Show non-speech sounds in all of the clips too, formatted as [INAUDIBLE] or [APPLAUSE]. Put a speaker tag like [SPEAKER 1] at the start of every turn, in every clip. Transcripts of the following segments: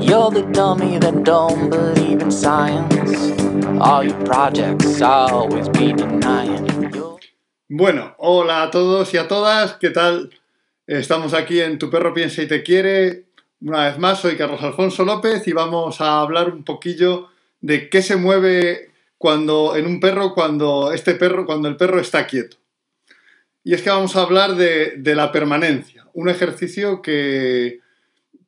[SPEAKER 1] You're the dummy that don't believe in science. All your projects always be
[SPEAKER 2] Bueno, hola a todos y a todas, ¿qué tal? Estamos aquí en Tu perro piensa y te quiere. Una vez más, soy Carlos Alfonso López y vamos a hablar un poquillo de qué se mueve cuando en un perro cuando este perro cuando el perro está quieto. Y es que vamos a hablar de, de la permanencia, un ejercicio que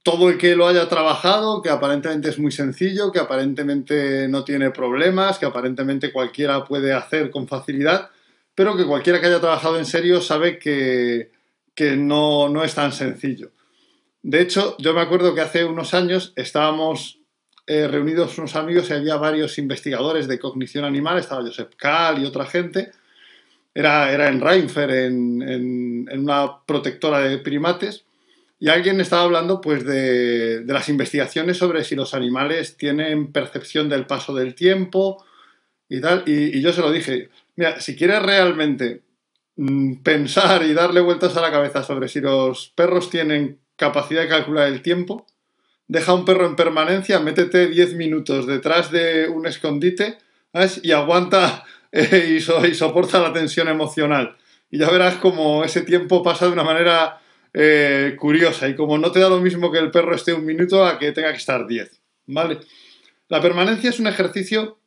[SPEAKER 2] todo el que lo haya trabajado, que aparentemente es muy sencillo, que aparentemente no tiene problemas, que aparentemente cualquiera puede hacer con facilidad, pero que cualquiera que haya trabajado en serio sabe que, que no, no es tan sencillo. De hecho, yo me acuerdo que hace unos años estábamos eh, reunidos unos amigos y había varios investigadores de cognición animal, estaba Josep Kahl y otra gente. Era, era en Reinfer, en, en- una protectora de primates, y alguien estaba hablando pues, de, de las investigaciones sobre si los animales tienen percepción del paso del tiempo y tal. Y, yo se lo dije, mira, si quieres realmente mm, pensar y darle vueltas a la cabeza sobre si los perros tienen capacidad de calcular el tiempo, deja un perro en permanencia, métete 10 minutos detrás de un escondite y aguanta [LAUGHS] y, so- y soporta la tensión emocional. Y ya verás como ese tiempo pasa de una manera eh, curiosa y como no te da lo mismo que el perro esté un minuto a que tenga que estar 10. ¿Vale? La permanencia es un ejercicio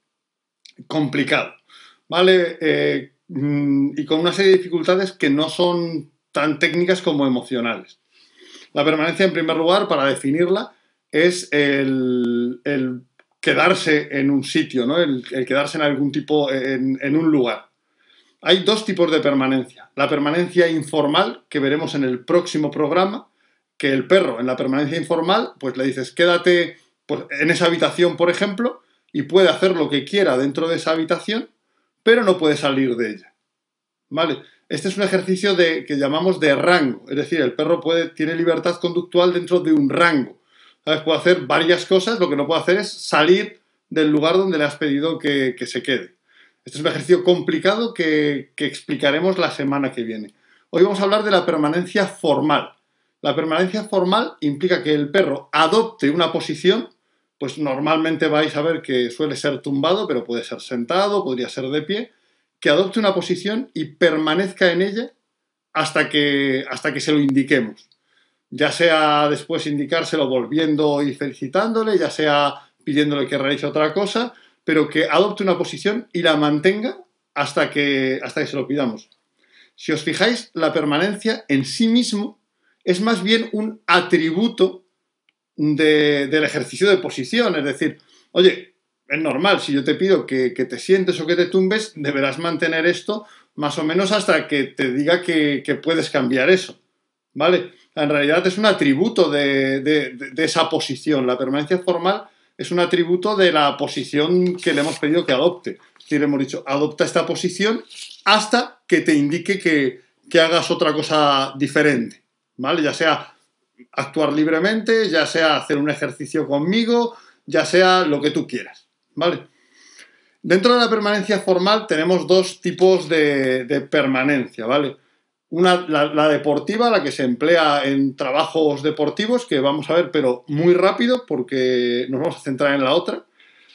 [SPEAKER 2] complicado, ¿vale? Eh, mm, y con una serie de dificultades que no son tan técnicas como emocionales. La permanencia, en primer lugar, para definirla, es el, el quedarse en un sitio, ¿no? el, quedarse en algún tipo, en, en un lugar. Hay dos tipos de permanencia. La permanencia informal, que veremos en el próximo programa, que el perro en la permanencia informal, pues le dices, quédate pues, en esa habitación, por ejemplo, y puede hacer lo que quiera dentro de esa habitación, pero no puede salir de ella. ¿Vale? Este es un ejercicio de, que llamamos de rango, es decir, el perro puede, tiene libertad conductual dentro de un rango. ¿Sabes? Puede hacer varias cosas, lo que no puede hacer es salir del lugar donde le has pedido que, que se quede. Este es un ejercicio complicado que, que explicaremos la semana que viene. Hoy vamos a hablar de la permanencia formal. La permanencia formal implica que el perro adopte una posición, pues normalmente vais a ver que suele ser tumbado, pero puede ser sentado, podría ser de pie, que adopte una posición y permanezca en ella hasta que, hasta que se lo indiquemos. Ya sea después indicárselo volviendo y felicitándole, ya sea pidiéndole que realice otra cosa, pero que adopte una posición y la mantenga hasta que, hasta que se lo pidamos. Si os fijáis, la permanencia en sí mismo es más bien un atributo de- del ejercicio de posición. Es decir, oye, es normal, si yo te pido que, que te sientes o que te tumbes, deberás mantener esto más o menos hasta que te diga que, que puedes cambiar eso. ¿Vale? En realidad es un atributo de, esa posición. La permanencia formal es un atributo de la posición que le hemos pedido que adopte. Es decir, hemos dicho, adopta esta posición hasta que te indique que, que hagas otra cosa diferente. ¿Vale? Ya sea actuar libremente, ya sea hacer un ejercicio conmigo, ya sea lo que tú quieras. ¿Vale? Dentro de la permanencia formal tenemos dos tipos de, de permanencia, ¿vale? Una, la, deportiva, la que se emplea en trabajos deportivos, que vamos a ver, pero muy rápido, porque nos vamos a centrar en la otra.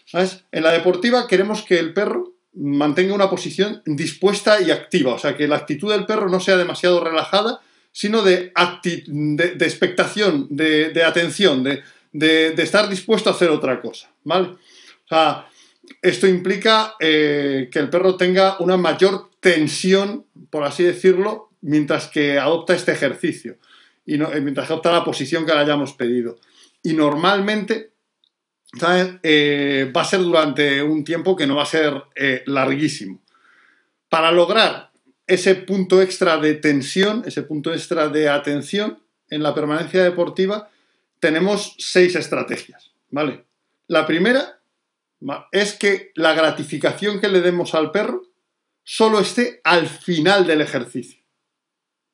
[SPEAKER 2] ¿Sabes? En la deportiva queremos que el perro mantenga una posición dispuesta y activa, o sea, que la actitud del perro no sea demasiado relajada, sino de, de, de expectación, de, de atención, de estar dispuesto a hacer otra cosa, ¿vale? O sea, esto implica eh, que el perro tenga una mayor tensión, por así decirlo, mientras que adopta este ejercicio y eh, mientras adopta la posición que le hayamos pedido. Y normalmente. Eh, va a ser durante un tiempo que no va a ser eh, larguísimo. Para lograr ese punto extra de tensión, ese punto extra de atención en la permanencia deportiva, tenemos seis estrategias, ¿vale? La primera es que la gratificación que le demos al perro solo esté al final del ejercicio,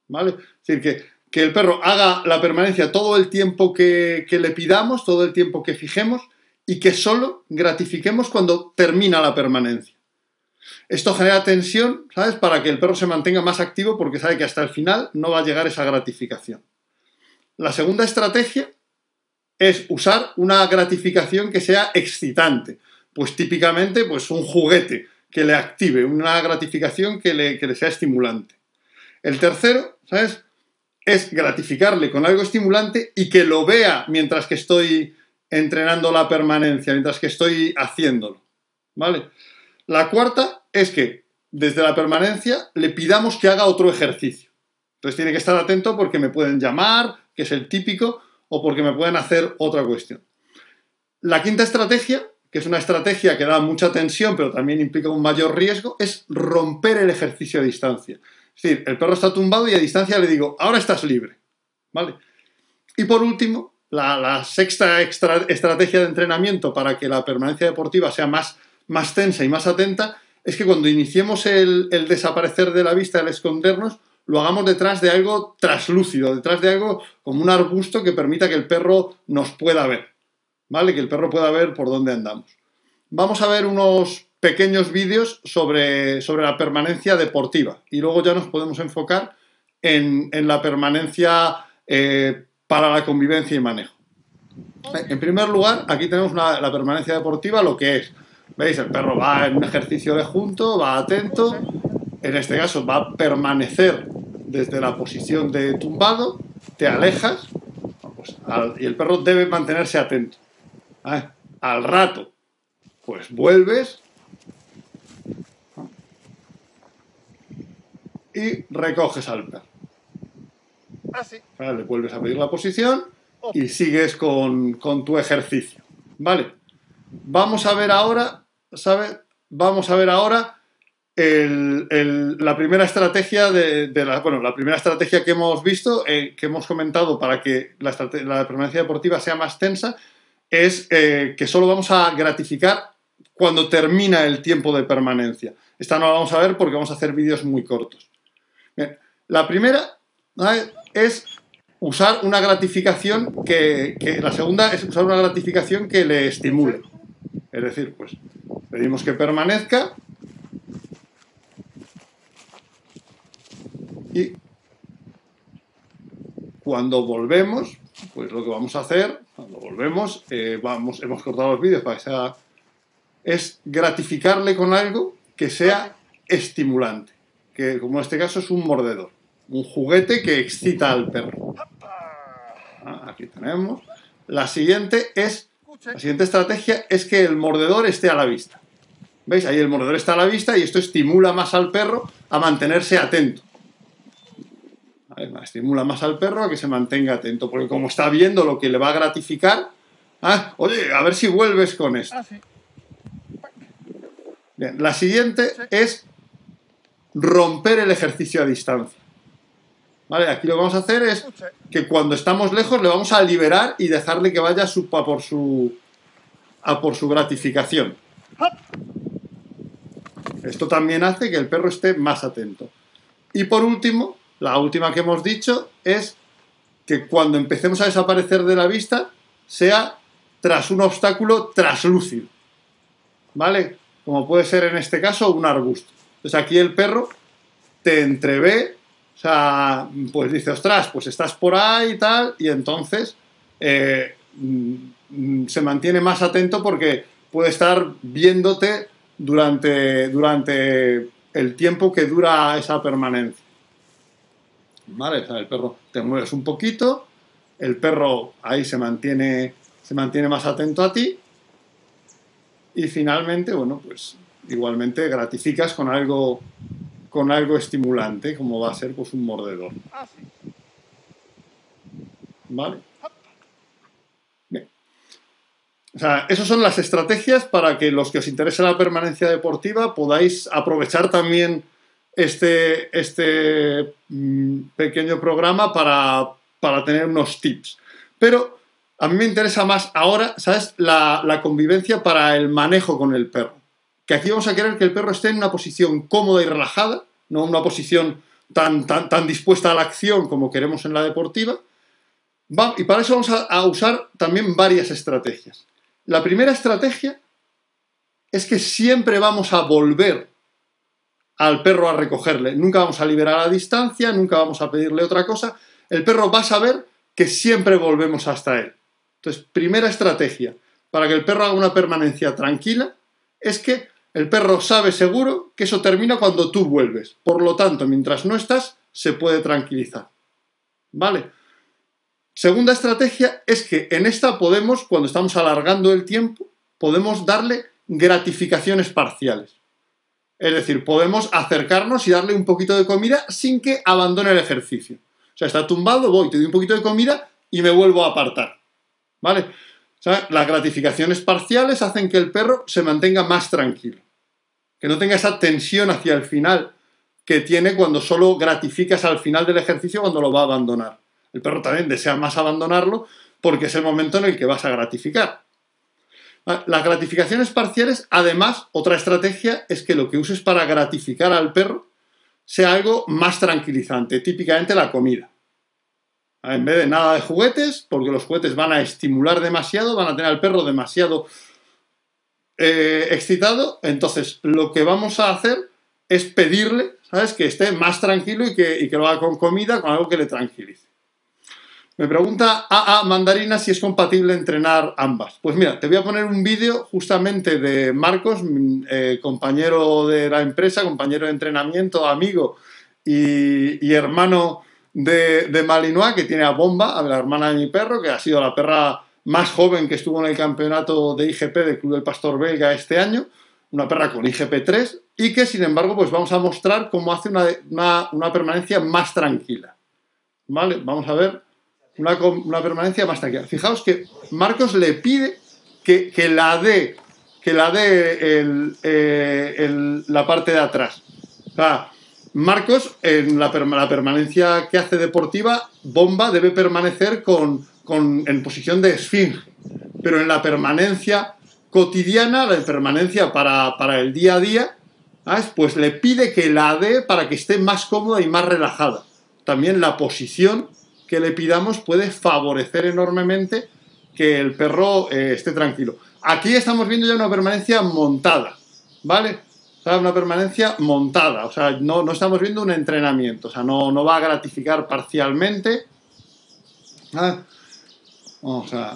[SPEAKER 2] ¿vale? Es decir, que, que el perro haga la permanencia todo el tiempo que, que le pidamos, todo el tiempo que fijemos, y que solo gratifiquemos cuando termina la permanencia. Esto genera tensión, ¿sabes? Para que el perro se mantenga más activo porque sabe que hasta el final no va a llegar esa gratificación. La segunda estrategia es usar una gratificación que sea excitante. Pues típicamente, pues un juguete que le active, una gratificación que le, que le sea estimulante. El tercero, ¿sabes? Es gratificarle con algo estimulante y que lo vea mientras que estoy entrenando la permanencia, mientras que estoy haciéndolo. ¿Vale? La cuarta es que desde la permanencia le pidamos que haga otro ejercicio. Entonces tiene que estar atento porque me pueden llamar, que es el típico, o porque me pueden hacer otra cuestión. La quinta estrategia, que es una estrategia que da mucha tensión, pero también implica un mayor riesgo, es romper el ejercicio a distancia. Es decir, el perro está tumbado y a distancia le digo, ahora estás libre. ¿Vale? Y por último, la, sexta estrategia de entrenamiento para que la permanencia deportiva sea más, tensa y más atenta es que cuando iniciemos el, el desaparecer de la vista, el escondernos, lo hagamos detrás de algo traslúcido, detrás de algo como un arbusto que permita que el perro nos pueda ver, ¿vale? Que el perro pueda ver por dónde andamos. Vamos a ver unos pequeños vídeos sobre, sobre la permanencia deportiva y luego ya nos podemos enfocar en, la permanencia eh, para la convivencia y manejo. En primer lugar, aquí tenemos la permanencia deportiva, lo que es, ¿veis? El perro va en un ejercicio de junto, va atento, en este caso va a permanecer desde la posición de tumbado, te alejas pues, y el perro debe mantenerse atento. Al rato, pues vuelves y recoges al perro.
[SPEAKER 3] Así.
[SPEAKER 2] Le vuelves a pedir la posición y sigues con, con tu ejercicio. ¿Vale? Vamos a ver ahora, ¿sabes? Vamos a ver ahora la primera estrategia de, la, bueno, la primera estrategia que hemos visto, eh, que hemos comentado para que la, la, permanencia deportiva sea más tensa, es eh, que solo vamos a gratificar cuando termina el tiempo de permanencia. Esta no la vamos a ver porque vamos a hacer vídeos muy cortos. [LAUGHS] la primera es usar una gratificación que, que, la segunda es usar una gratificación que le estimule. Es decir, pues pedimos que permanezca Y cuando volvemos, pues lo que vamos a hacer, cuando volvemos, eh, vamos, hemos cortado los vídeos para que sea, es gratificarle con algo que sea estimulante, que como en este caso es un mordedor, un juguete que excita al perro. Ah, aquí tenemos. La siguiente es, la siguiente estrategia es que el mordedor esté a la vista. ¿Veis? Ahí el mordedor está a la vista y esto estimula más al perro a mantenerse atento estimula más al perro a que se mantenga atento, porque como está viendo lo que le va a gratificar, ah, oye, a ver si vuelves con esto.
[SPEAKER 3] Ah,
[SPEAKER 2] Bien, la siguiente es romper el ejercicio a distancia. ¿Vale? Aquí lo que vamos a hacer es que cuando estamos lejos le vamos a liberar y dejarle que vaya a, su, por, su, a por su gratificación. Esto también hace que el perro esté más atento. Y por último, la última que hemos dicho es que cuando empecemos a desaparecer de la vista sea tras un obstáculo traslúcido. ¿Vale? Como puede ser en este caso un arbusto. Entonces aquí el perro te entrevé, o sea, pues dice, ostras, pues estás por ahí y tal, y entonces eh, mm, se mantiene más atento porque puede estar viéndote durante, durante el tiempo que dura esa permanencia. ¿vale? el perro te mueves un poquito, el perro ahí se mantiene, se mantiene más atento a ti y finalmente, bueno, pues igualmente gratificas con algo, con algo estimulante, como va a ser pues un mordedor.
[SPEAKER 3] Ah,
[SPEAKER 2] ¿Vale? Bien. O sea, esas son las estrategias para que los que os interese la permanencia deportiva podáis aprovechar también este, este mm, pequeño programa para, tener unos tips. Pero a mí me interesa más ahora, ¿sabes? La, convivencia para el manejo con el perro. Que aquí vamos a querer que el perro esté en una posición cómoda y relajada, no una posición tan, tan, tan dispuesta a la acción como queremos en la deportiva. y para eso vamos a usar también varias estrategias. La primera estrategia es que siempre vamos a volver al perro a recogerle. Nunca vamos a liberar a distancia, nunca vamos a pedirle otra cosa. El perro va a saber que siempre volvemos hasta él. Entonces, primera estrategia para que el perro haga una permanencia tranquila es que el perro sabe seguro que eso termina cuando tú vuelves. Por lo tanto, mientras no estás, se puede tranquilizar. ¿Vale? Segunda estrategia es que en esta podemos, cuando estamos alargando el tiempo, podemos darle gratificaciones parciales. Es decir, podemos acercarnos y darle un poquito de comida sin que abandone el ejercicio. O sea, está tumbado, voy, te doy un poquito de comida y me vuelvo a apartar. ¿Vale? O sea, las gratificaciones parciales hacen que el perro se mantenga más tranquilo. Que no tenga esa tensión hacia el final que tiene cuando solo gratificas al final del ejercicio cuando lo va a abandonar. El perro también desea más abandonarlo porque es el momento en el que vas a gratificar. Las gratificaciones parciales, además, otra estrategia es que lo que uses para gratificar al perro sea algo más tranquilizante, típicamente la comida. En vez de nada de juguetes, porque los juguetes van a estimular demasiado, van a tener al perro demasiado eh, excitado, entonces lo que vamos a hacer es pedirle, ¿sabes?, que esté más tranquilo y que, y que lo haga con comida, con algo que le tranquilice. Me pregunta AA Mandarina si es compatible entrenar ambas. Pues mira, te voy a poner un vídeo justamente de Marcos, eh, compañero de la empresa, compañero de entrenamiento, amigo y, hermano de, de, Malinois, que tiene a Bomba, a la hermana de mi perro, que ha sido la perra más joven que estuvo en el campeonato de IGP del Club del Pastor Belga este año, una perra con IGP 3, y que sin embargo pues vamos a mostrar cómo hace una, una permanencia más tranquila. ¿Vale? Vamos a ver una, permanencia más tranquila. Fijaos que Marcos le pide que, la dé que la dé eh, la parte de atrás. Marcos, en la, permanencia que hace deportiva, Bomba debe permanecer con, en posición de esfinge. Pero en la permanencia cotidiana, la permanencia para, para el día a día, pues le pide que la dé para que esté más cómoda y más relajada. También la posición que le pidamos puede favorecer enormemente que el perro eh, esté tranquilo. Aquí estamos viendo ya una permanencia montada, ¿vale? O sea, una permanencia montada, o sea, no, no estamos viendo un entrenamiento, o sea, no, no va a gratificar parcialmente. O sea,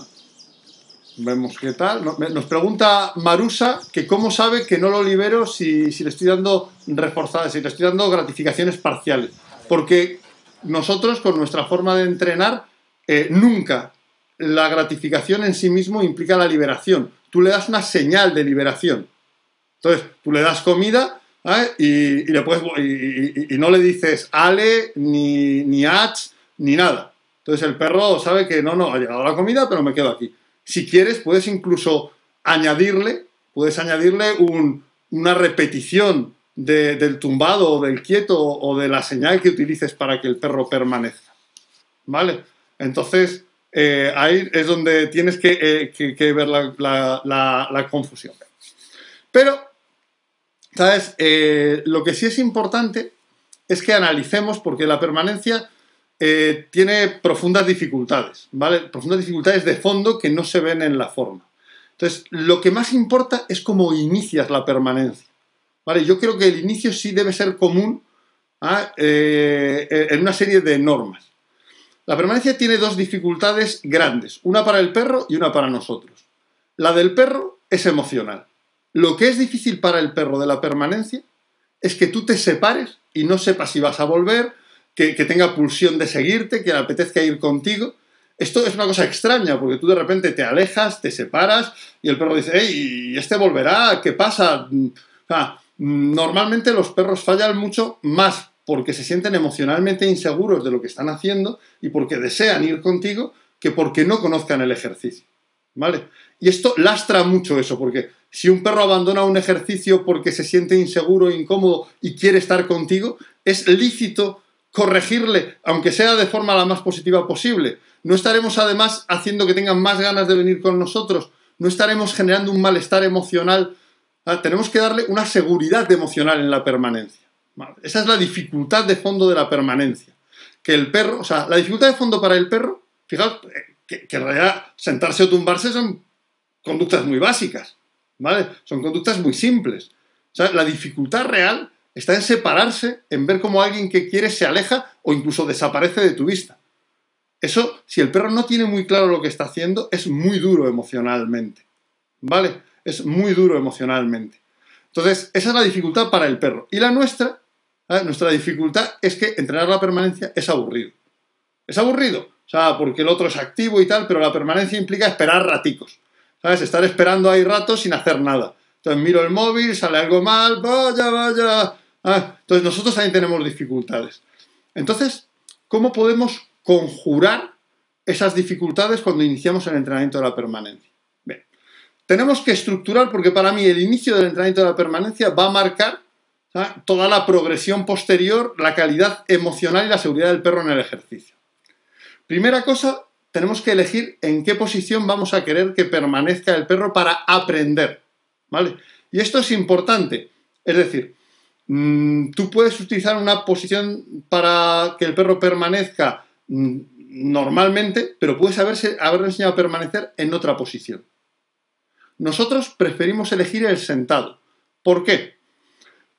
[SPEAKER 2] vemos qué tal. Nos pregunta Marusa que cómo sabe que no lo libero si, si le estoy dando reforzadas, si le estoy dando gratificaciones parciales. Porque nosotros con nuestra forma de entrenar, eh, nunca la gratificación en sí mismo implica la liberación. Tú le das una señal de liberación. Entonces, tú le das comida ¿eh? y, le puedes, y, no le dices ale, ni, ni ni nada. Entonces el perro sabe que no, no, ha llegado la comida, pero me quedo aquí. Si quieres, puedes incluso añadirle, puedes añadirle una repetición del tumbado o del quieto o de la señal que utilices para que el perro permanezca. ¿Vale? Entonces, eh, ahí es donde tienes que, eh, ver la, confusión. Pero, ¿sabes? Eh, lo que sí es importante es que analicemos, porque la permanencia tiene profundas dificultades, ¿vale? Profundas dificultades de fondo que no se ven en la forma. Entonces, lo que más importa es cómo inicias la permanencia. Yo creo que el inicio sí debe ser común ¿ah? eh, en una serie de normas. La permanencia tiene dos dificultades grandes, una para el perro y una para nosotros. La del perro es emocional. Lo que es difícil para el perro de la permanencia es que tú te separes y no sepas si vas a volver, que, tenga pulsión de seguirte, que le apetezca ir contigo. Esto es una cosa extraña, porque tú de repente te alejas, te separas y el perro dice, ¡Ey, este volverá! ¿Qué pasa? Normalmente los perros fallan mucho más porque se sienten emocionalmente inseguros de lo que están haciendo y porque desean ir contigo que porque no conozcan el ejercicio. ¿Vale? Y esto lastra mucho eso, porque si un perro abandona un ejercicio porque se siente inseguro, incómodo y quiere estar contigo, es lícito corregirle, aunque sea de forma la más positiva posible. No estaremos además haciendo que tengan más ganas de venir con nosotros, no estaremos generando un malestar emocional Ah, tenemos que darle una seguridad emocional en la permanencia. Esa es la dificultad de fondo de la permanencia. Que el perro, o sea, la dificultad de fondo para el perro, fijaos, eh, que, en realidad sentarse o tumbarse son conductas muy básicas, ¿vale? Son conductas muy simples. O sea, la dificultad real está en separarse, en ver cómo alguien que quiere se aleja o incluso desaparece de tu vista. Eso, si el perro no tiene muy claro lo que está haciendo, es muy duro emocionalmente. ¿Vale? Es muy duro emocionalmente. Entonces, esa es la dificultad para el perro. Y la nuestra, ¿eh? nuestra dificultad es que entrenar la permanencia es aburrido. Es aburrido. O sea, porque el otro es activo y tal, pero la permanencia implica esperar raticos. ¿Sabes? Estar esperando ahí ratos sin hacer nada. Entonces miro el móvil, sale algo mal, vaya, vaya. Ah, entonces nosotros también tenemos dificultades. Entonces, ¿cómo podemos conjurar esas dificultades cuando iniciamos el entrenamiento de la permanencia? Bien, tenemos que estructurar porque para mí el inicio del entrenamiento de la permanencia va a marcar toda la progresión posterior, la calidad emocional y la seguridad del perro en el ejercicio. Primera cosa, tenemos que elegir en qué posición vamos a querer que permanezca el perro para aprender. ¿Vale? Y esto es importante. Es decir, tú puedes utilizar una posición para que el perro permanezca mm, normalmente, pero puedes haberse, haberle enseñado a permanecer en otra posición. Nosotros preferimos elegir el sentado. ¿Por qué?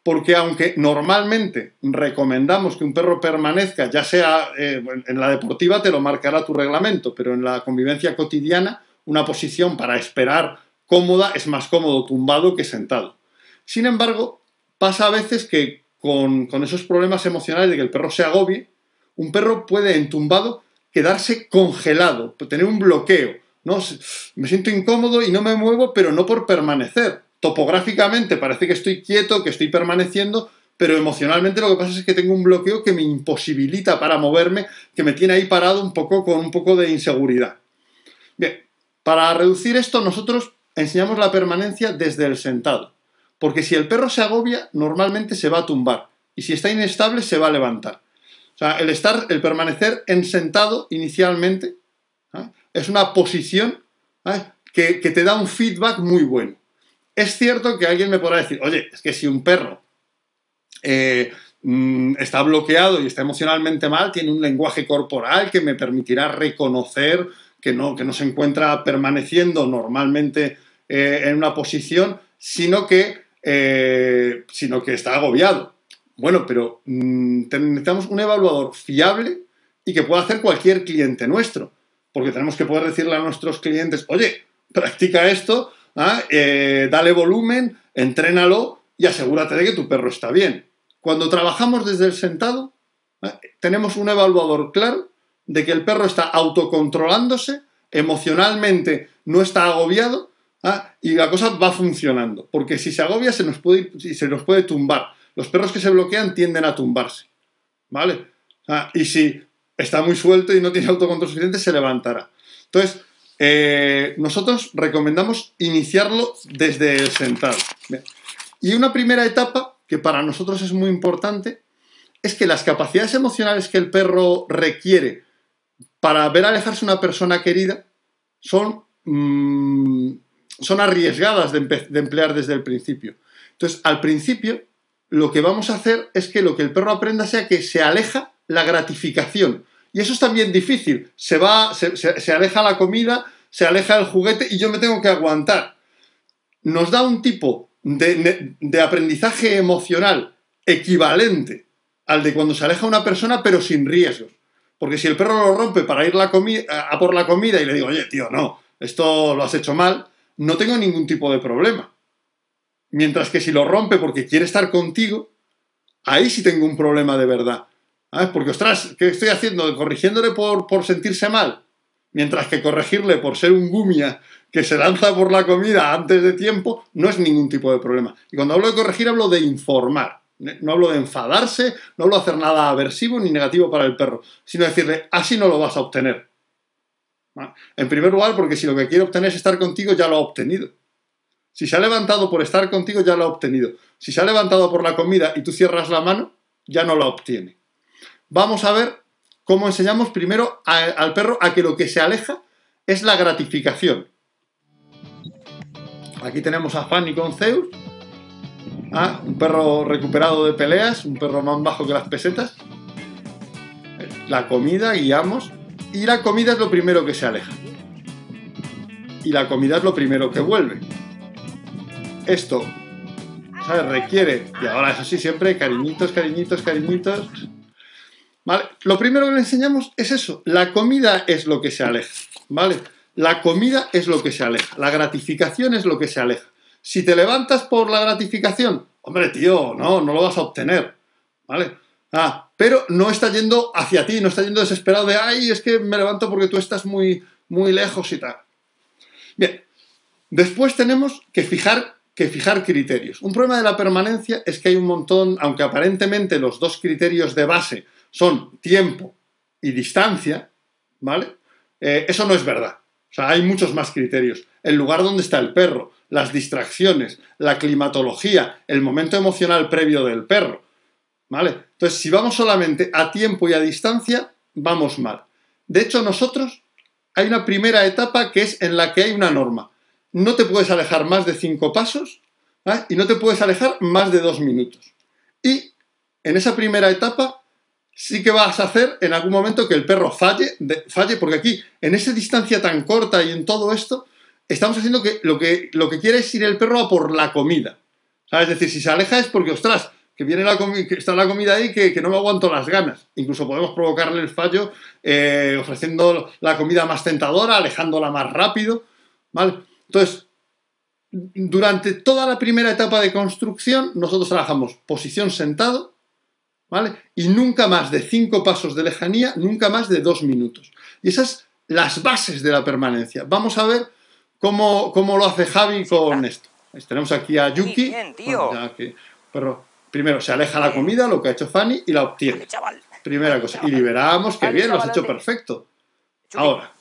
[SPEAKER 2] Porque aunque normalmente recomendamos que un perro permanezca, ya sea eh, en la deportiva te lo marcará tu reglamento, pero en la convivencia cotidiana, una posición para esperar cómoda es más cómodo tumbado que sentado. Sin embargo, pasa a veces que con, esos problemas emocionales de que el perro se agobie, un perro puede entumbado quedarse congelado, tener un bloqueo. ¿no? Me siento incómodo y no me muevo, pero no por permanecer. Topográficamente parece que estoy quieto, que estoy permaneciendo, pero emocionalmente lo que pasa es que tengo un bloqueo que me imposibilita para moverme, que me tiene ahí parado un poco con un poco de inseguridad. Bien, para reducir esto nosotros enseñamos la permanencia desde el sentado. Porque si el perro se agobia, normalmente se va a tumbar. Y si está inestable, se va a levantar. O sea, el estar, el permanecer en sentado inicialmente ¿eh? es una posición ¿eh? que, te da un feedback muy bueno. Es cierto que alguien me podrá decir, oye, es que si un perro eh, mm, está bloqueado y está emocionalmente mal, tiene un lenguaje corporal que me permitirá reconocer que no, que no se encuentra permaneciendo normalmente eh, en una posición, sino que, eh, sino que está agobiado. Bueno, pero mm, necesitamos un evaluador fiable y que pueda hacer cualquier cliente nuestro, porque tenemos que poder decirle a nuestros clientes, oye, practica esto, ¿ah? eh, dale volumen, entrénalo y asegúrate de que tu perro está bien. Cuando trabajamos desde el sentado, tenemos un evaluador claro de que el perro está autocontrolándose, emocionalmente no está agobiado ¿ah? y la cosa va funcionando. Porque si se agobia se nos, puede, se nos puede tumbar. Los perros que se bloquean tienden a tumbarse. ¿Vale? ¿Ah? y si está muy suelto y no tiene autocontrol suficiente, se levantará. Entonces, eh, nosotros recomendamos iniciarlo desde el sentado. Y una primera etapa que para nosotros es muy importante es que las capacidades emocionales que el perro requiere para ver alejarse una persona querida son, mm, son arriesgadas de, emplear desde el principio. Entonces, al principio, lo que vamos a hacer es que lo que el perro aprenda sea que se aleja la gratificación. Y eso es también difícil. Se va, se, aleja la comida, se aleja el juguete y yo me tengo que aguantar. Nos da un tipo de, aprendizaje emocional equivalente al de cuando se aleja una persona, pero sin riesgos. Porque si el perro lo rompe para ir a por la comida y le digo, oye, tío, no, esto lo has hecho mal, no tengo ningún tipo de problema. Mientras que si lo rompe porque quiere estar contigo, ahí sí tengo un problema de verdad. Porque, ostras, ¿qué estoy haciendo? ¿Corrigiéndole por, por sentirse mal? Mientras que corregirle por ser un gumia que se lanza por la comida antes de tiempo, no es ningún tipo de problema. Y cuando hablo de corregir, hablo de informar. No hablo de enfadarse, no hablo de hacer nada aversivo ni negativo para el perro, sino decirle, así no lo vas a obtener. En primer lugar, porque si lo que quiere obtener es estar contigo, ya lo ha obtenido. Si se ha levantado por estar contigo, ya lo ha obtenido. Si se ha levantado por la comida y tú cierras la mano, ya no la obtiene. Vamos a ver cómo enseñamos primero al perro a que lo que se aleja es la gratificación. Aquí tenemos a Fanny con Zeus Ah, un perro recuperado de peleas, un perro más bajo que las pesetas. La comida, guiamos. Y la comida es lo primero que se aleja. Y la comida es lo primero que vuelve. Esto ¿sabes? requiere, y ahora eso sí, siempre cariñitos, cariñitos, cariñitos. Lo primero que le enseñamos es eso. La comida es lo que se aleja. ¿Vale? La comida es lo que se aleja. La gratificación es lo que se aleja. Si te levantas por la gratificación, hombre, tío, no, no lo vas a obtener. ¿Vale? Ah, pero no está yendo hacia ti, no está yendo desesperado de, ay, es que me levanto porque tú estás muy, muy lejos y tal. Bien, después tenemos que fijar, que fijar criterios. Un problema de la permanencia es que hay un montón, aunque aparentemente los dos criterios de base son tiempo y distancia, ¿vale? Eh, eso no es verdad. O sea, hay muchos más criterios. El lugar donde está el perro, las distracciones, la climatología, el momento emocional previo del perro. ¿Vale? Entonces, si vamos solamente a tiempo y a distancia, vamos mal. De hecho, nosotros hay una primera etapa que es en la que hay una norma. No te puedes alejar más de cinco pasos y no te puedes alejar más de dos minutos. Y en esa primera etapa sí que vas a hacer en algún momento que el perro falle, falle porque aquí, en esa distancia tan corta y en todo esto, estamos haciendo que lo que, lo que quiere es ir el perro a por la comida. Es decir, si se aleja es porque, ostras, que viene la que está la comida ahí que, no me aguanto las ganas. Incluso podemos provocarle el fallo eh, ofreciendo la comida más tentadora, alejándola más rápido. ¿vale? Entonces, durante toda la primera etapa de construcción, nosotros trabajamos posición sentado, ¿vale? Y nunca más de cinco pasos de lejanía, nunca más de dos minutos. Y esas las bases de la permanencia. Vamos a ver cómo, lo hace Javi con esto. tenemos aquí a Yuki. pero primero se aleja la comida, lo que ha hecho Fanny, y la obtiene. Primera cosa. Y liberamos, que bien, lo has hecho perfecto. Ahora,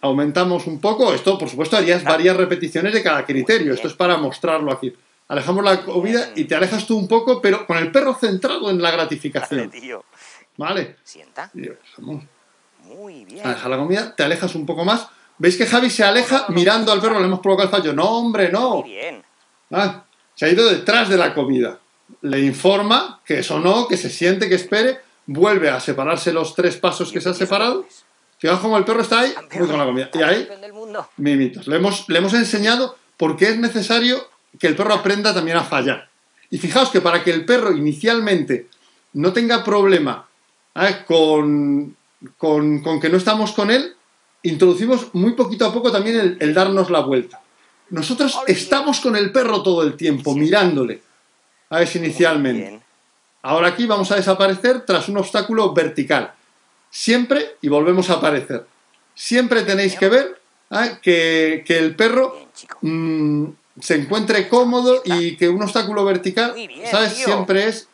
[SPEAKER 2] aumentamos un poco. Esto, por supuesto, harías varias repeticiones de cada criterio. Esto es para mostrarlo aquí. Alejamos la comida y te alejas tú un poco, pero con el perro centrado en la gratificación. ¿Vale?
[SPEAKER 4] Sienta.
[SPEAKER 2] Muy bien. Aleja la comida, te alejas un poco más. ¿Veis que Javi se aleja mirando al perro? Le hemos provocado el fallo. No, hombre, no.
[SPEAKER 4] Bien.
[SPEAKER 2] Ah, se ha ido detrás de la comida. Le informa que eso no, que se siente, que espere. Vuelve a separarse los tres pasos que se ha separado Fijaos cómo el perro está ahí, muy con la comida. Y ahí, mimitos. Le hemos, le hemos enseñado por qué es necesario que el perro aprenda también a fallar. Y fijaos que para que el perro inicialmente no tenga problema ¿eh? con, con, que no estamos con él, introducimos muy poquito a poco también el, darnos la vuelta. Nosotros estamos con el perro todo el tiempo, mirándole. A ver, inicialmente. Ahora aquí vamos a desaparecer tras un obstáculo vertical siempre, y volvemos a aparecer, siempre tenéis que ver ¿eh? que, el perro mm, se encuentre cómodo y que un obstáculo vertical, ¿sabes? Siempre es,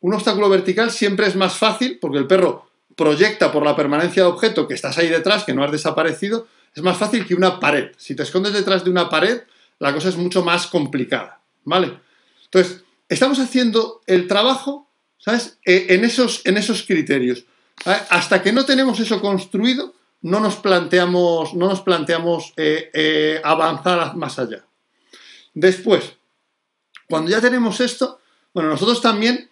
[SPEAKER 2] un obstáculo vertical siempre es más fácil porque el perro proyecta por la permanencia de objeto que estás ahí detrás, que no has desaparecido, es más fácil que una pared. Si te escondes detrás de una pared, la cosa es mucho más complicada, ¿vale? Entonces, estamos haciendo el trabajo, ¿sabes? E, en esos, en esos criterios. Hasta que no tenemos eso construido, no nos planteamos, no nos planteamos eh, eh, avanzar más allá. Después, cuando ya tenemos esto, bueno, nosotros también,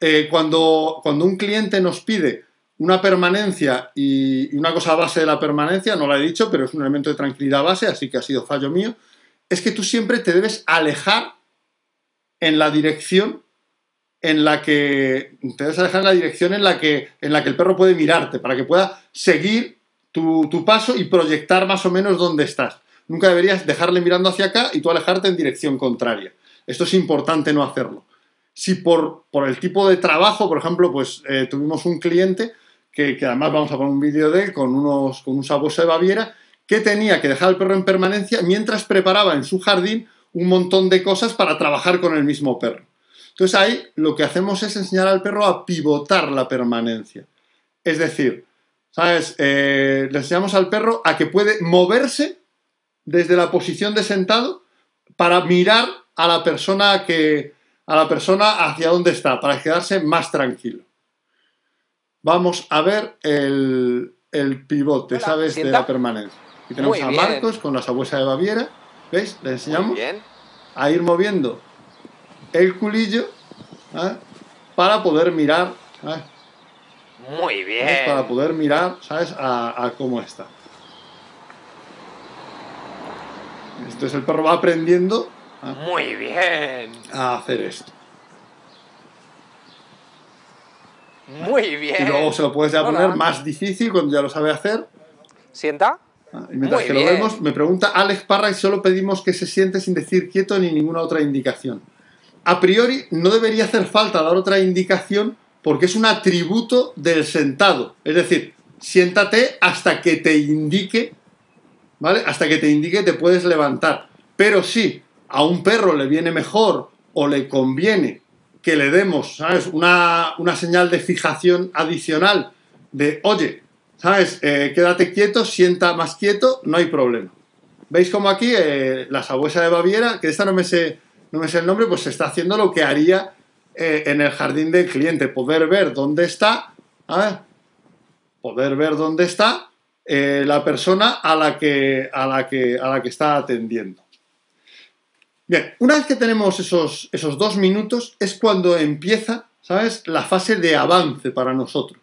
[SPEAKER 2] eh, cuando, cuando un cliente nos pide una permanencia y, una cosa base de la permanencia, no la he dicho, pero es un elemento de tranquilidad base, así que ha sido fallo mío, es que tú siempre te debes alejar en la dirección en la que te en la dirección en la que, en la que el perro puede mirarte, para que pueda seguir tu, paso y proyectar más o menos dónde estás. Nunca deberías dejarle mirando hacia acá y tú alejarte en dirección contraria. Esto es importante no hacerlo. Si por, por el tipo de trabajo, por ejemplo, pues eh, tuvimos un cliente que, además vamos a poner un vídeo de él con, unos, con un sabueso de Baviera, que tenía que dejar al perro en permanencia mientras preparaba en su jardín un montón de cosas para trabajar con el mismo perro. Entonces ahí lo que hacemos es enseñar al perro a pivotar la permanencia. Es decir, ¿sabes? Eh, le enseñamos al perro a que puede moverse desde la posición de sentado para mirar a la persona que a la persona hacia dónde está, para quedarse más tranquilo. Vamos a ver el, pivote, ¿sabes? De la permanencia. Aquí tenemos a Marcos con la sabuesa de Baviera. ¿Veis? Le enseñamos a ir moviendo el culillo ¿eh? para poder mirar. ¿eh?
[SPEAKER 4] Muy bien.
[SPEAKER 2] Para poder mirar, ¿sabes? A, cómo está. Entonces el perro va aprendiendo.
[SPEAKER 4] ¿eh? Muy bien.
[SPEAKER 2] A hacer esto.
[SPEAKER 4] Muy bien.
[SPEAKER 2] Y luego se lo puedes ya
[SPEAKER 4] Hola.
[SPEAKER 2] poner más difícil cuando ya lo sabe hacer.
[SPEAKER 4] ¿Sienta?
[SPEAKER 2] Y mientras
[SPEAKER 4] Muy
[SPEAKER 2] que lo vemos, me pregunta Alex Parra y solo pedimos que se siente sin decir quieto ni ninguna otra indicación. A priori no debería hacer falta dar otra indicación porque es un atributo del sentado. Es decir, siéntate hasta que te indique, ¿vale? Hasta que te indique te puedes levantar. Pero si a un perro le viene mejor o le conviene que le demos, ¿sabes? Una, una señal de fijación adicional de, oye, ¿sabes? Eh, quédate quieto, sienta más quieto, no hay problema. ¿Veis como aquí eh, la sabuesa de Baviera, que esta no me, sé, no me sé el nombre, pues se está haciendo lo que haría eh, en el jardín del cliente, poder ver dónde está, ¿sabes? poder ver dónde está la persona a la, que, a, la que, a la que está atendiendo. Bien, una vez que tenemos esos, esos dos minutos es cuando empieza, ¿sabes? La fase de avance para nosotros,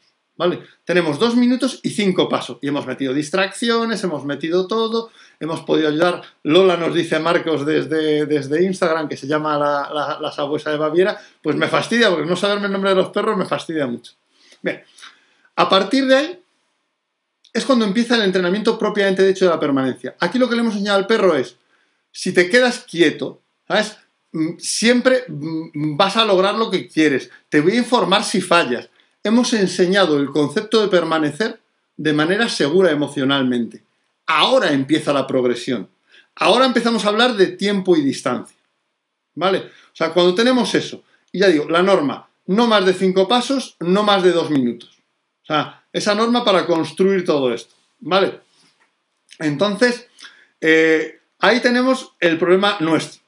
[SPEAKER 2] Tenemos dos minutos y cinco pasos. Y hemos metido distracciones, hemos metido todo, hemos podido ayudar. Lola nos dice Marcos desde, desde Instagram, que se llama la, la, la sabuesa de Baviera, pues me fastidia, porque no saberme el nombre de los perros me fastidia mucho. Bien, a partir de ahí es cuando empieza el entrenamiento propiamente dicho de la permanencia. Aquí lo que le hemos enseñado al perro es, si te quedas quieto, ¿sabes? Mm, Siempre mm, vas a lograr lo que quieres. Te voy a informar si fallas. Hemos enseñado el concepto de permanecer de manera segura emocionalmente. Ahora empieza la progresión. Ahora empezamos a hablar de tiempo y distancia. ¿Vale? O sea, cuando tenemos eso, y ya digo, la norma, no más de cinco pasos, no más de dos minutos. O sea, esa norma para construir todo esto. ¿Vale? Entonces, eh, ahí tenemos el problema nuestro.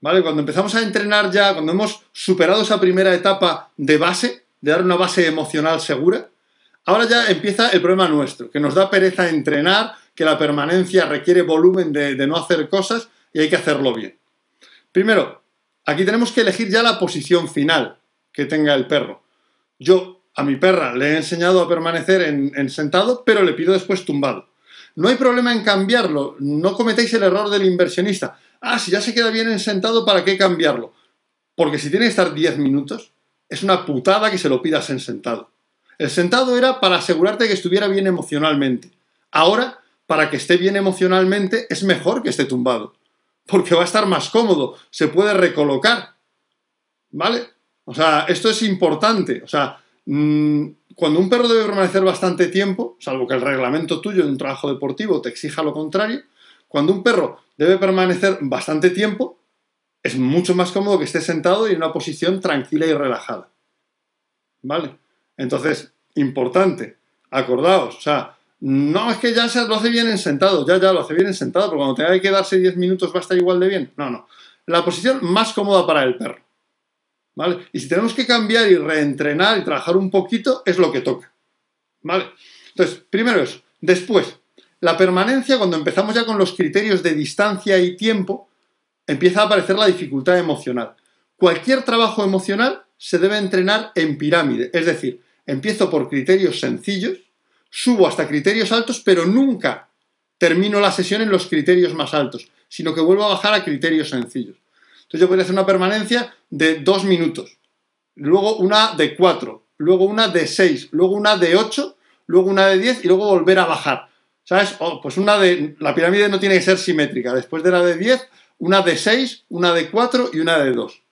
[SPEAKER 2] ¿Vale? Cuando empezamos a entrenar ya, cuando hemos superado esa primera etapa de base, de dar una base emocional segura, ahora ya empieza el problema nuestro, que nos da pereza entrenar, que la permanencia requiere volumen de, no hacer cosas y hay que hacerlo bien. Primero, aquí tenemos que elegir ya la posición final que tenga el perro. Yo a mi perra le he enseñado a permanecer en, en sentado, pero le pido después tumbado. No hay problema en cambiarlo. No cometéis el error del inversionista. Ah, si ya se queda bien en sentado, ¿para qué cambiarlo? Porque si tiene que estar 10 minutos, es una putada que se lo pidas en sentado. El sentado era para asegurarte que estuviera bien emocionalmente. Ahora, para que esté bien emocionalmente, es mejor que esté tumbado. Porque va a estar más cómodo, se puede recolocar. ¿Vale? O sea, esto es importante. O sea, mmm, cuando un perro debe permanecer bastante tiempo, salvo que el reglamento tuyo de un trabajo deportivo te exija lo contrario, cuando un perro debe permanecer bastante tiempo, es mucho más cómodo que esté sentado y en una posición tranquila y relajada. ¿Vale? Entonces, importante, acordaos, o sea, no es que ya se lo hace bien en sentado, ya, ya lo hace bien en sentado, pero cuando tenga que quedarse 10 minutos va a estar igual de bien. No, no. La posición más cómoda para el perro. ¿Vale? Y si tenemos que cambiar y reentrenar y trabajar un poquito, es lo que toca. ¿Vale? Entonces, primero eso. Después, la permanencia, cuando empezamos ya con los criterios de distancia y tiempo, empieza a aparecer la dificultad emocional. Cualquier trabajo emocional se debe entrenar en pirámide, es decir, empiezo por criterios sencillos, subo hasta criterios altos, pero nunca termino la sesión en los criterios más altos, sino que vuelvo a bajar a criterios sencillos. Entonces yo podría hacer una permanencia de dos minutos, luego una de cuatro, luego una de seis, luego una de ocho, luego una de diez y luego volver a bajar. ¿Sabes? Oh, pues una de. La pirámide no tiene que ser simétrica. Después de la de 10, una de 6, una de 4 y una de 2.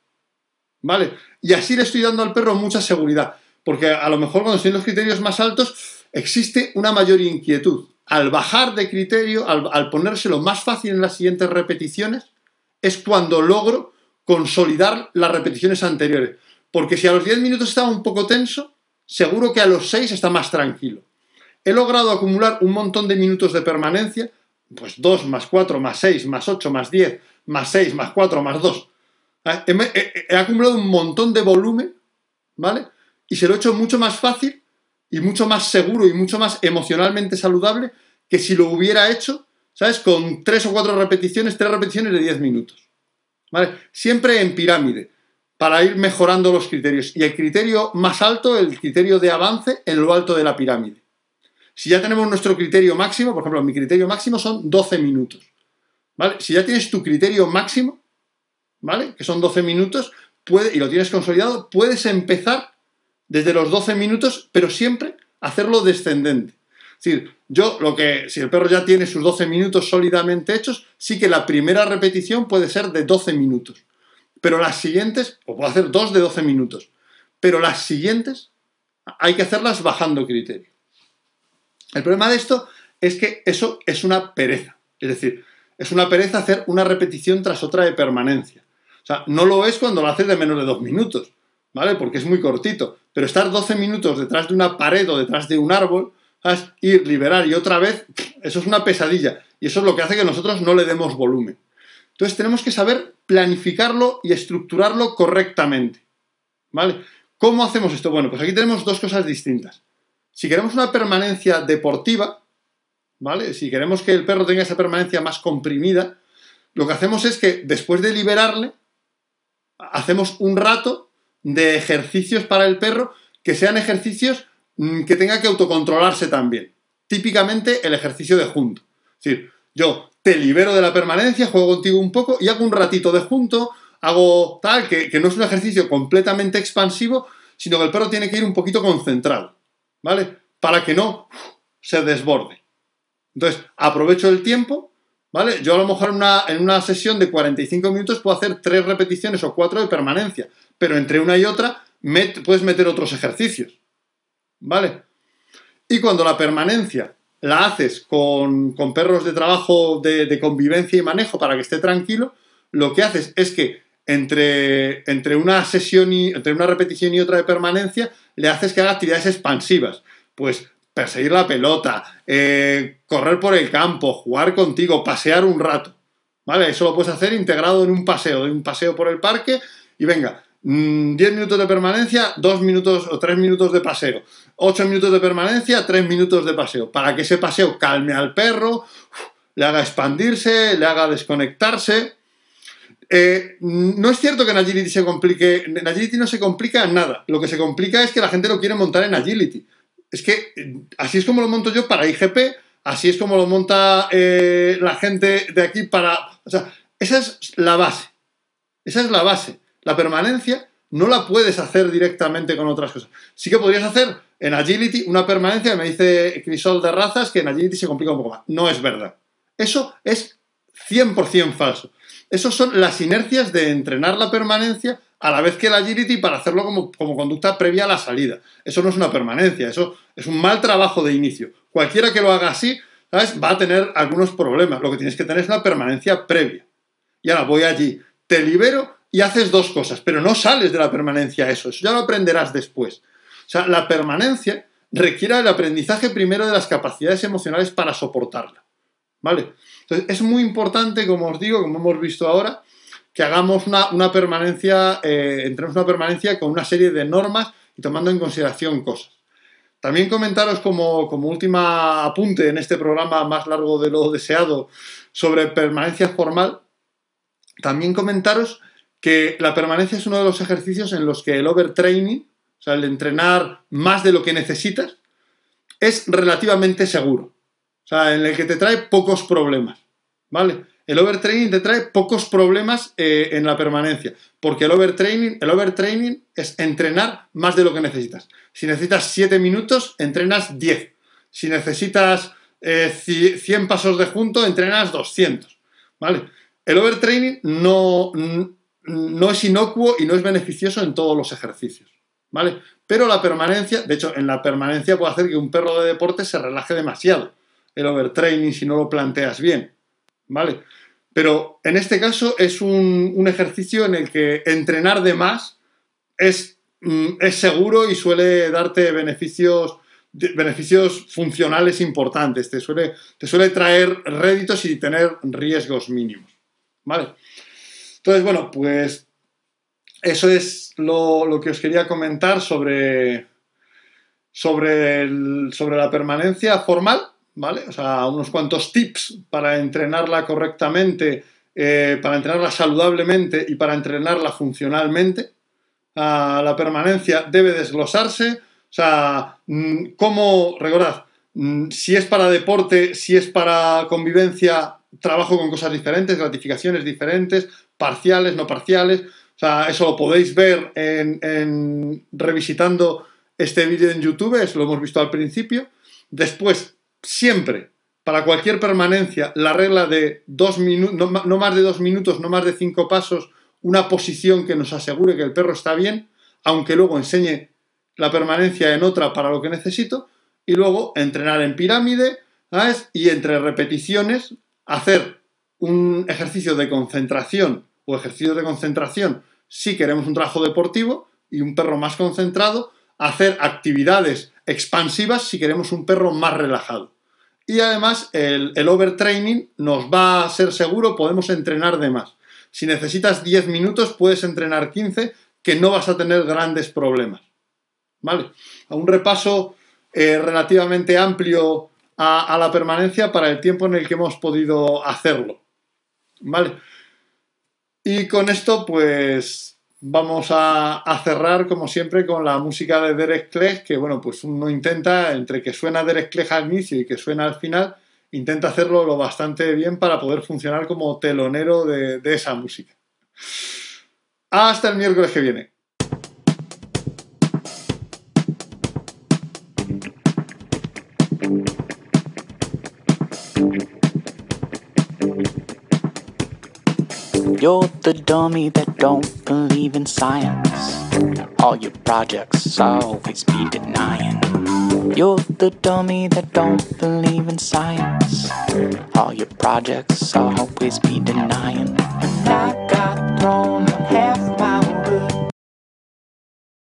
[SPEAKER 2] ¿Vale? Y así le estoy dando al perro mucha seguridad. Porque a lo mejor cuando estoy en los criterios más altos, existe una mayor inquietud. Al bajar de criterio, al, al ponérselo más fácil en las siguientes repeticiones, es cuando logro consolidar las repeticiones anteriores. Porque si a los 10 minutos estaba un poco tenso, seguro que a los 6 está más tranquilo. He logrado acumular un montón de minutos de permanencia, pues 2 más 4 más 6 más 8 más 10 más 6 más 4 más 2. He, acumulado un montón de volumen, ¿vale? Y se lo he hecho mucho más fácil y mucho más seguro y mucho más emocionalmente saludable que si lo hubiera hecho, ¿sabes? Con 3 o 4 repeticiones, 3 repeticiones de 10 minutos. ¿Vale? Siempre en pirámide, para ir mejorando los criterios. Y el criterio más alto, el criterio de avance, en lo alto de la pirámide. Si ya tenemos nuestro criterio máximo, por ejemplo, mi criterio máximo son 12 minutos. ¿Vale? Si ya tienes tu criterio máximo, ¿vale? Que son 12 minutos, y lo tienes consolidado, puedes empezar desde los 12 minutos, pero siempre hacerlo descendente. Es decir, yo lo que, si el perro ya tiene sus 12 minutos sólidamente hechos, sí que la primera repetición puede ser de 12 minutos. Pero las siguientes, o puedo hacer dos de 12 minutos. Pero las siguientes hay que hacerlas bajando criterio. El problema de esto es que eso es una pereza. Es decir, es una pereza hacer una repetición tras otra de permanencia. O sea, no lo es cuando lo haces de menos de dos minutos, ¿vale? Porque es muy cortito. Pero estar 12 minutos detrás de una pared o detrás de un árbol, ¿sabes? ir, liberar y otra vez, eso es una pesadilla. Y eso es lo que hace que nosotros no le demos volumen. Entonces tenemos que saber planificarlo y estructurarlo correctamente. ¿Vale? ¿Cómo hacemos esto? Bueno, pues aquí tenemos dos cosas distintas. Si queremos una permanencia deportiva, ¿vale? Si queremos que el perro tenga esa permanencia más comprimida, lo que hacemos es que después de liberarle, hacemos un rato de ejercicios para el perro que sean ejercicios mm, que tenga que autocontrolarse también. Típicamente el ejercicio de junto. Es decir, yo te libero de la permanencia, juego contigo un poco y hago un ratito de junto, hago tal, que, que no es un ejercicio completamente expansivo, sino que el perro tiene que ir un poquito concentrado, ¿vale? Para que no se desborde. Entonces, aprovecho el tiempo, ¿vale? Yo a lo mejor en una, en una sesión de 45 minutos puedo hacer tres repeticiones o cuatro de permanencia, pero entre una y otra puedes meter otros ejercicios, ¿vale? Y cuando la permanencia la haces con, perros de trabajo de, de, convivencia y manejo para que esté tranquilo, lo que haces es que entre, entre una sesión y entre una repetición y otra de permanencia, le haces que haga actividades expansivas. Pues perseguir la pelota, eh, correr por el campo, jugar contigo, pasear un rato. ¿Vale? Eso lo puedes hacer integrado en un paseo, en un paseo por el parque y venga, 10 mm, minutos de permanencia, 2 minutos o 3 minutos de paseo. 8 minutos de permanencia, 3 minutos de paseo. Para que ese paseo calme al perro, le haga expandirse, le haga desconectarse. Eh, no es cierto que en Agility se complique. En Agility no se complica nada. Lo que se complica es que la gente lo quiere montar en Agility es que así es como lo monto yo para IGP, así es como lo monta eh, la gente de aquí para... O sea, esa es la base. Esa es la base. La permanencia no la puedes hacer directamente con otras cosas. Sí que podrías hacer en Agility una permanencia, me dice Crisol de Razas, que en Agility se complica un poco más. No es verdad. Eso es 100% falso. Esas son las inercias de entrenar la permanencia a la vez que el agility para hacerlo como, conducta previa a la salida. Eso no es una permanencia, eso es un mal trabajo de inicio. Cualquiera que lo haga así, ¿sabes? Va a tener algunos problemas. Lo que tienes que tener es una permanencia previa. Y ahora voy allí, te libero y haces dos cosas, pero no sales de la permanencia eso, eso ya lo aprenderás después. O sea, la permanencia requiere el aprendizaje primero de las capacidades emocionales para soportarla. ¿Vale? Entonces, es muy importante, como os digo, como hemos visto ahora, que hagamos una, permanencia, eh, entremos una permanencia con una serie de normas y tomando en consideración cosas. También comentaros como, como última apunte en este programa más largo de lo deseado sobre permanencia formal, también comentaros que la permanencia es uno de los ejercicios en los que el overtraining, o sea, el entrenar más de lo que necesitas, es relativamente seguro. O sea, en el que te trae pocos problemas. ¿Vale? El overtraining te trae pocos problemas eh, en la permanencia, porque el overtraining, el overtraining es entrenar más de lo que necesitas. Si necesitas 7 minutos, entrenas 10. Si necesitas 100 eh, pasos de junto, entrenas 200. ¿Vale? El overtraining no, no es inocuo y no es beneficioso en todos los ejercicios. ¿Vale? Pero la permanencia, de hecho, en la permanencia puede hacer que un perro de deporte se relaje demasiado. El overtraining, si no lo planteas bien. ¿Vale? Pero en este caso es un, ejercicio en el que entrenar de más es, mm, es seguro y suele darte beneficios, beneficios funcionales importantes. Te suele, te suele traer réditos y tener riesgos mínimos. ¿Vale? Entonces, bueno, pues eso es lo, que os quería comentar sobre, sobre, sobre la permanencia formal. ¿Vale? O sea, unos cuantos tips para entrenarla correctamente, eh, para entrenarla saludablemente y para entrenarla funcionalmente. Ah, la permanencia debe desglosarse. O sea, mm, ¿cómo, recordad, mm, si es para deporte, si es para convivencia, trabajo con cosas diferentes, gratificaciones diferentes, parciales, no parciales. O sea, eso lo podéis ver en, revisitando este vídeo en YouTube, es, lo hemos visto al principio. Después, siempre, para cualquier permanencia, la regla de dos no, no más de dos minutos, no más de cinco pasos, una posición que nos asegure que el perro está bien, aunque luego enseñe la permanencia en otra para lo que necesito, y luego entrenar en pirámide, ¿sabes? Y entre repeticiones, hacer un ejercicio de concentración o ejercicio de concentración si queremos un trabajo deportivo y un perro más concentrado, hacer actividades expansivas si queremos un perro más relajado. Y además el, overtraining nos va a ser seguro, podemos entrenar de más. Si necesitas 10 minutos, puedes entrenar 15, que no vas a tener grandes problemas. ¿Vale? A un repaso eh, relativamente amplio a, a, la permanencia para el tiempo en el que hemos podido hacerlo. ¿Vale? Y con esto, pues vamos a, cerrar, como siempre, con la música de Derek Clegg, que bueno, pues uno intenta, entre que suena Derek Clegg al inicio y que suena al final, intenta hacerlo lo bastante bien para poder funcionar como telonero de esa música. Hasta el miércoles que viene.
[SPEAKER 1] You're the dummy that don't believe in science. All your projects always be denying. You're the dummy that don't believe in science. All your projects always be denying. When I got thrown